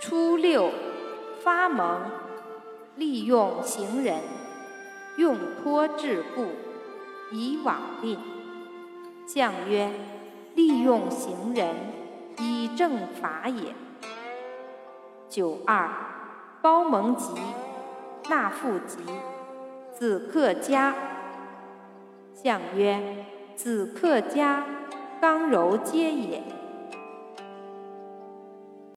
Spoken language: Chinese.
初六，发蒙，利用行人，用托桎梏，以往令。象曰：利用行人，以正法也。九二，包蒙吉，纳富吉，子克家。象曰：子克家，刚柔皆也。